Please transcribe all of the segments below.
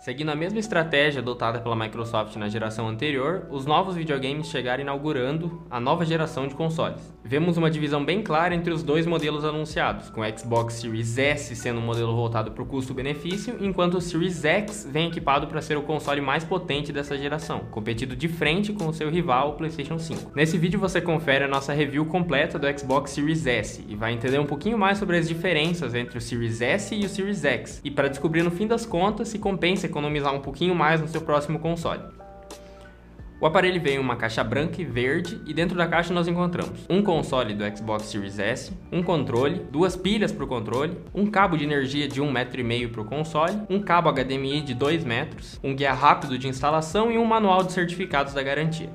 Seguindo a mesma estratégia adotada pela Microsoft na geração anterior, os novos videogames chegaram inaugurando a nova geração de consoles. Vemos uma divisão bem clara entre os dois modelos anunciados, com o Xbox Series S sendo um modelo voltado para o custo-benefício, enquanto o Series X vem equipado para ser o console mais potente dessa geração, competindo de frente com o seu rival, o PlayStation 5. Nesse vídeo você confere a nossa review completa do Xbox Series S e vai entender um pouquinho mais sobre as diferenças entre o Series S e o Series X, e para descobrir no fim das contas se compensa economizar um pouquinho mais no seu próximo console. O aparelho vem em uma caixa branca e verde e dentro da caixa nós encontramos um console do Xbox Series S, um controle, duas pilhas para o controle, um cabo de energia de 1,5 metro para o console, um cabo HDMI de 2 metros, um guia rápido de instalação e um manual de certificados da garantia.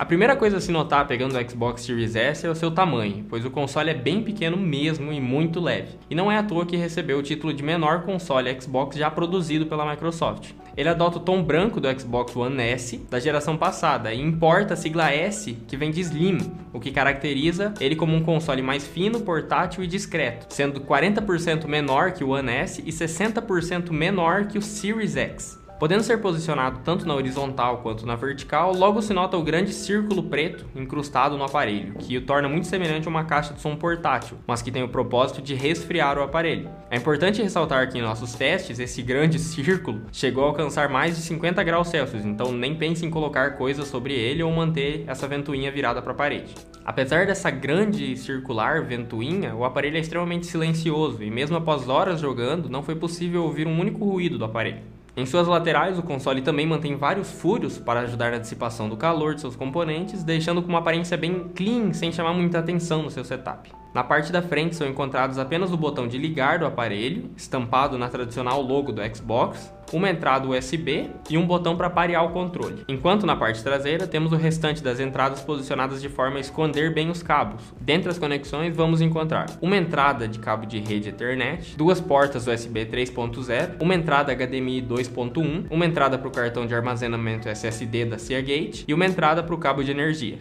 A primeira coisa a se notar pegando o Xbox Series S é o seu tamanho, pois o console é bem pequeno mesmo e muito leve. E não é à toa que recebeu o título de menor console Xbox já produzido pela Microsoft. Ele adota o tom branco do Xbox One S da geração passada e importa a sigla S que vem de Slim, o que caracteriza ele como um console mais fino, portátil e discreto, sendo 40% menor que o One S e 60% menor que o Series X. Podendo ser posicionado tanto na horizontal quanto na vertical, logo se nota o grande círculo preto incrustado no aparelho, que o torna muito semelhante a uma caixa de som portátil, mas que tem o propósito de resfriar o aparelho. É importante ressaltar que em nossos testes, esse grande círculo chegou a alcançar mais de 50 graus Celsius, então nem pense em colocar coisas sobre ele ou manter essa ventoinha virada para a parede. Apesar dessa grande circular ventoinha, o aparelho é extremamente silencioso e mesmo após horas jogando, não foi possível ouvir um único ruído do aparelho. Em suas laterais, o console também mantém vários furos para ajudar na dissipação do calor de seus componentes, deixando com uma aparência bem clean, sem chamar muita atenção no seu setup. Na parte da frente são encontrados apenas o botão de ligar do aparelho, estampado na tradicional logo do Xbox, uma entrada USB e um botão para parear o controle. Enquanto na parte traseira temos o restante das entradas posicionadas de forma a esconder bem os cabos. Dentre as conexões vamos encontrar uma entrada de cabo de rede Ethernet, duas portas USB 3.0, uma entrada HDMI 2.1, uma entrada para o cartão de armazenamento SSD da Seagate e uma entrada para o cabo de energia.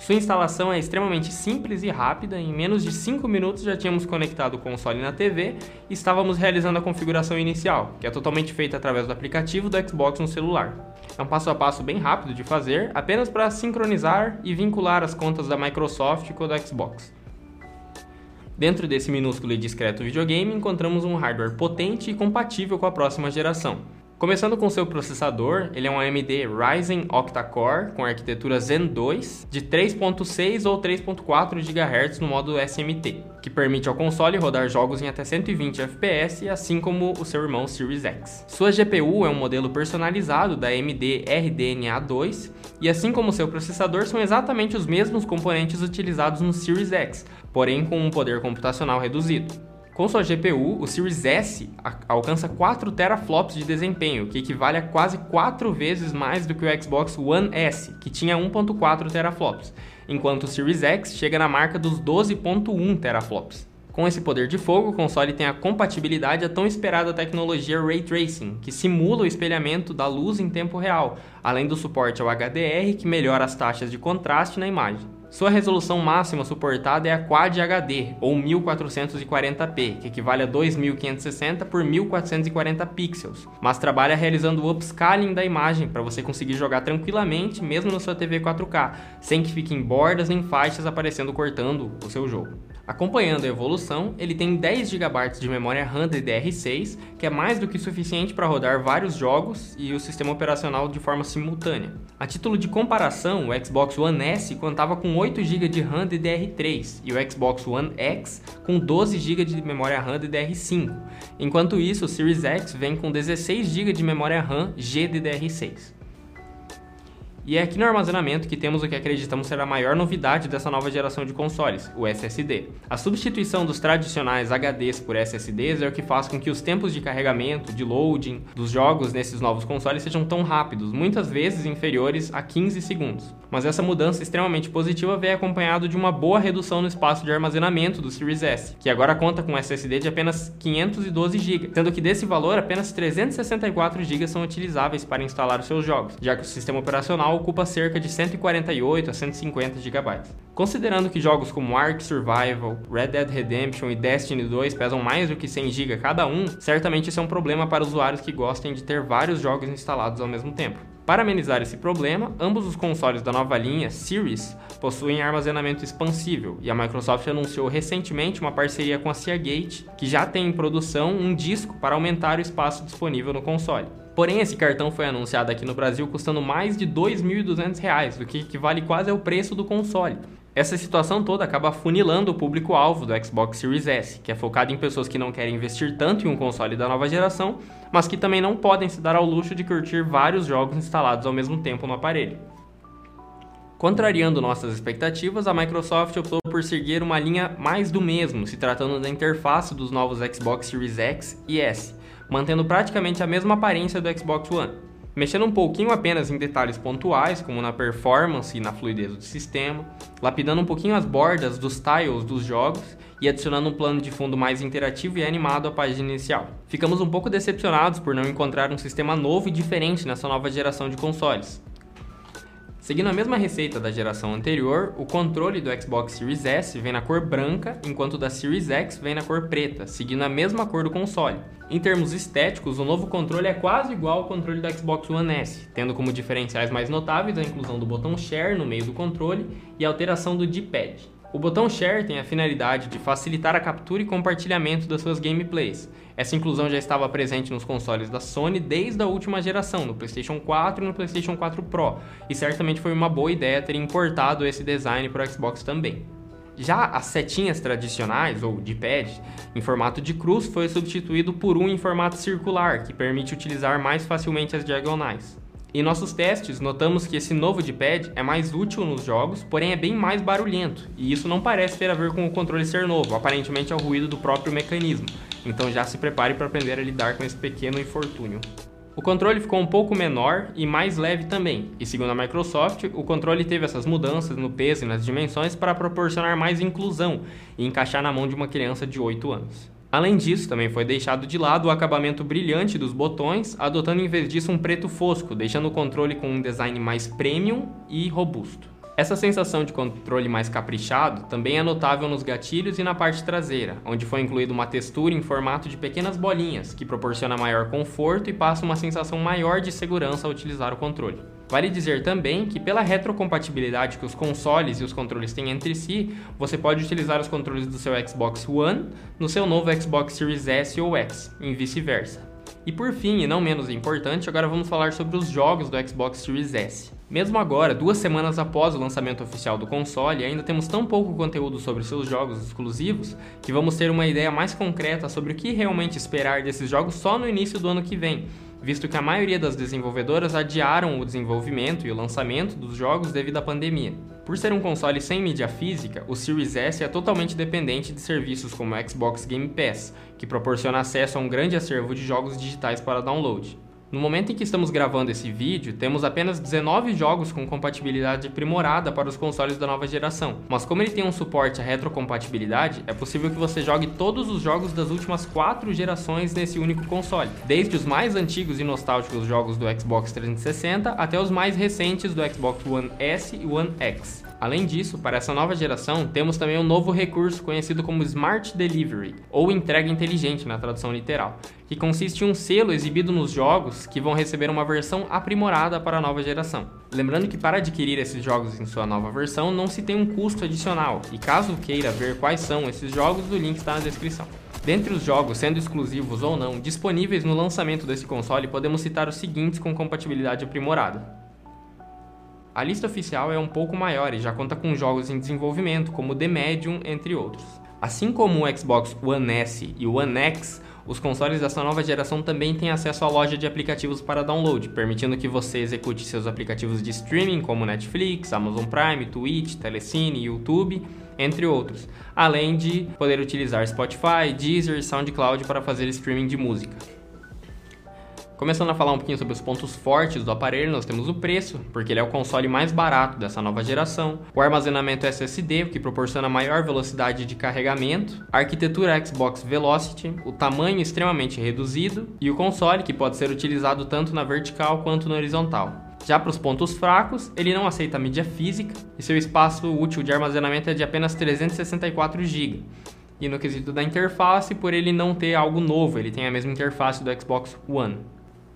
Sua instalação é extremamente simples e rápida, em menos de 5 minutos já tínhamos conectado o console na TV e estávamos realizando a configuração inicial, que é totalmente feita através do aplicativo do Xbox no celular. É um passo a passo bem rápido de fazer, apenas para sincronizar e vincular as contas da Microsoft com a do Xbox. Dentro desse minúsculo e discreto videogame, encontramos um hardware potente e compatível com a próxima geração. Começando com seu processador, ele é um AMD Ryzen octa-core com arquitetura Zen 2 de 3.6 ou 3.4 GHz no modo SMT, que permite ao console rodar jogos em até 120 FPS, assim como o seu irmão Series X. Sua GPU é um modelo personalizado da AMD RDNA 2 e assim como seu processador são exatamente os mesmos componentes utilizados no Series X, porém com um poder computacional reduzido. Com sua GPU, o Series S alcança 4 teraflops de desempenho, que equivale a quase 4 vezes mais do que o Xbox One S, que tinha 1.4 teraflops, enquanto o Series X chega na marca dos 12.1 teraflops. Com esse poder de fogo, o console tem a compatibilidade à tão esperada tecnologia Ray Tracing, que simula o espelhamento da luz em tempo real, além do suporte ao HDR, que melhora as taxas de contraste na imagem. Sua resolução máxima suportada é a Quad HD, ou 1440p, que equivale a 2560 por 1440 pixels, mas trabalha realizando o upscaling da imagem para você conseguir jogar tranquilamente mesmo na sua TV 4K, sem que fiquem bordas nem faixas aparecendo cortando o seu jogo. Acompanhando a evolução, ele tem 10 GB de memória RAM DDR6, que é mais do que suficiente para rodar vários jogos e o sistema operacional de forma simultânea. A título de comparação, o Xbox One S contava com 8 GB de RAM DDR3 e o Xbox One X com 12 GB de memória RAM DDR5. Enquanto isso, o Series X vem com 16 GB de memória RAM GDDR6. E é aqui no armazenamento que temos o que acreditamos ser a maior novidade dessa nova geração de consoles, o SSD. A substituição dos tradicionais HDs por SSDs é o que faz com que os tempos de carregamento, de loading dos jogos nesses novos consoles sejam tão rápidos, muitas vezes inferiores a 15 segundos. Mas essa mudança extremamente positiva veio acompanhado de uma boa redução no espaço de armazenamento do Series S, que agora conta com SSD de apenas 512 GB, sendo que desse valor apenas 364 GB são utilizáveis para instalar os seus jogos, já que o sistema operacional ocupa cerca de 148 a 150 GB. Considerando que jogos como Ark Survival, Red Dead Redemption e Destiny 2 pesam mais do que 100 GB cada um, certamente isso é um problema para usuários que gostem de ter vários jogos instalados ao mesmo tempo. Para amenizar esse problema, ambos os consoles da nova linha Series possuem armazenamento expansível e a Microsoft anunciou recentemente uma parceria com a Seagate, que já tem em produção um disco para aumentar o espaço disponível no console. Porém, esse cartão foi anunciado aqui no Brasil custando mais de R$ 2.200, o que equivale quase ao preço do console. Essa situação toda acaba funilando o público-alvo do Xbox Series S, que é focado em pessoas que não querem investir tanto em um console da nova geração, mas que também não podem se dar ao luxo de curtir vários jogos instalados ao mesmo tempo no aparelho. Contrariando nossas expectativas, a Microsoft optou por seguir uma linha mais do mesmo, se tratando da interface dos novos Xbox Series X e S, mantendo praticamente a mesma aparência do Xbox One mexendo um pouquinho apenas em detalhes pontuais, como na performance e na fluidez do sistema, lapidando um pouquinho as bordas dos tiles dos jogos e adicionando um plano de fundo mais interativo e animado à página inicial. Ficamos um pouco decepcionados por não encontrar um sistema novo e diferente nessa nova geração de consoles. Seguindo a mesma receita da geração anterior, o controle do Xbox Series S vem na cor branca, enquanto o da Series X vem na cor preta, seguindo a mesma cor do console. Em termos estéticos, o novo controle é quase igual ao controle do Xbox One S, tendo como diferenciais mais notáveis a inclusão do botão Share no meio do controle e a alteração do D-Pad. O botão Share tem a finalidade de facilitar a captura e compartilhamento das suas gameplays. Essa inclusão já estava presente nos consoles da Sony desde a última geração, no PlayStation 4 e no PlayStation 4 Pro, e certamente foi uma boa ideia ter importado esse design para o Xbox também. Já as setinhas tradicionais, ou D-pad, em formato de cruz, foi substituído por um em formato circular, que permite utilizar mais facilmente as diagonais. Em nossos testes, notamos que esse novo D-pad é mais útil nos jogos, porém é bem mais barulhento, e isso não parece ter a ver com o controle ser novo, aparentemente é o ruído do próprio mecanismo. Então já se prepare para aprender a lidar com esse pequeno infortúnio. O controle ficou um pouco menor e mais leve também, e segundo a Microsoft, o controle teve essas mudanças no peso e nas dimensões para proporcionar mais inclusão e encaixar na mão de uma criança de 8 anos. Além disso, também foi deixado de lado o acabamento brilhante dos botões, adotando em vez disso um preto fosco, deixando o controle com um design mais premium e robusto. Essa sensação de controle mais caprichado também é notável nos gatilhos e na parte traseira, onde foi incluída uma textura em formato de pequenas bolinhas, que proporciona maior conforto e passa uma sensação maior de segurança ao utilizar o controle. Vale dizer também que, pela retrocompatibilidade que os consoles e os controles têm entre si, você pode utilizar os controles do seu Xbox One no seu novo Xbox Series S ou X, e vice-versa. E por fim, e não menos importante, agora vamos falar sobre os jogos do Xbox Series S. Mesmo agora, duas semanas após o lançamento oficial do console, ainda temos tão pouco conteúdo sobre seus jogos exclusivos que vamos ter uma ideia mais concreta sobre o que realmente esperar desses jogos só no início do ano que vem, visto que a maioria das desenvolvedoras adiaram o desenvolvimento e o lançamento dos jogos devido à pandemia. Por ser um console sem mídia física, o Series S é totalmente dependente de serviços como o Xbox Game Pass, que proporciona acesso a um grande acervo de jogos digitais para download. No momento em que estamos gravando esse vídeo, temos apenas 19 jogos com compatibilidade aprimorada para os consoles da nova geração, mas como ele tem um suporte à retrocompatibilidade, é possível que você jogue todos os jogos das últimas 4 gerações nesse único console, desde os mais antigos e nostálgicos jogos do Xbox 360 até os mais recentes do Xbox One S e One X. Além disso, para essa nova geração, temos também um novo recurso conhecido como Smart Delivery, ou entrega inteligente na tradução literal, que consiste em um selo exibido nos jogos que vão receber uma versão aprimorada para a nova geração. Lembrando que para adquirir esses jogos em sua nova versão não se tem um custo adicional, e caso queira ver quais são esses jogos, o link está na descrição. Dentre os jogos, sendo exclusivos ou não, disponíveis no lançamento desse console, podemos citar os seguintes com compatibilidade aprimorada: a lista oficial é um pouco maior e já conta com jogos em desenvolvimento, como The Medium, entre outros. Assim como o Xbox One S e o One X, os consoles dessa nova geração também têm acesso à loja de aplicativos para download, permitindo que você execute seus aplicativos de streaming como Netflix, Amazon Prime, Twitch, Telecine, YouTube, entre outros, além de poder utilizar Spotify, Deezer e SoundCloud para fazer streaming de música. Começando a falar um pouquinho sobre os pontos fortes do aparelho, nós temos o preço, porque ele é o console mais barato dessa nova geração, o armazenamento SSD, que proporciona maior velocidade de carregamento, a arquitetura Xbox Velocity, o tamanho extremamente reduzido e o console que pode ser utilizado tanto na vertical quanto na horizontal. Já para os pontos fracos, ele não aceita mídia física e seu espaço útil de armazenamento é de apenas 364 GB. E no quesito da interface, por ele não ter algo novo, ele tem a mesma interface do Xbox One.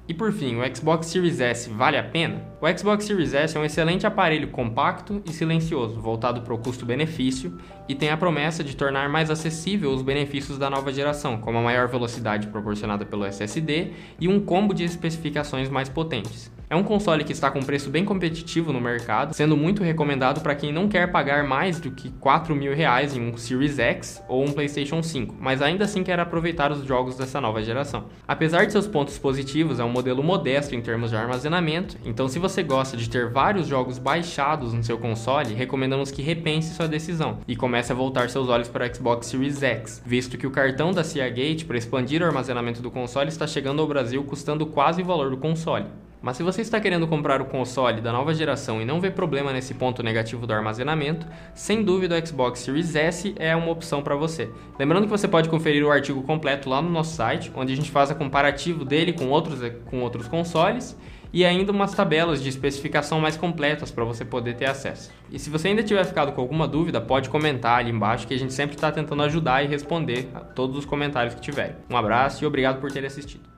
E por fim, o Xbox Series S vale a pena? O Xbox Series S é um excelente aparelho compacto e silencioso, voltado para o custo-benefício, e tem a promessa de tornar mais acessível os benefícios da nova geração, como a maior velocidade proporcionada pelo SSD e um combo de especificações mais potentes. É um console que está com preço bem competitivo no mercado, sendo muito recomendado para quem não quer pagar mais do que 4 mil reais em um Series X ou um PlayStation 5, mas ainda assim quer aproveitar os jogos dessa nova geração. Apesar de seus pontos positivos, é um modelo modesto em termos de armazenamento, então se você gosta de ter vários jogos baixados no seu console, recomendamos que repense sua decisão e comece a voltar seus olhos para o Xbox Series X, visto que o cartão da Seagate para expandir o armazenamento do console está chegando ao Brasil custando quase o valor do console. Mas se você está querendo comprar o console da nova geração e não vê problema nesse ponto negativo do armazenamento, sem dúvida o Xbox Series S é uma opção para você. Lembrando que você pode conferir o artigo completo lá no nosso site, onde a gente faz a comparativo dele com outros, com outros consoles e ainda umas tabelas de especificação mais completas para você poder ter acesso. E se você ainda tiver ficado com alguma dúvida, pode comentar ali embaixo que a gente sempre está tentando ajudar e responder a todos os comentários que tiverem. Um abraço e obrigado por ter assistido.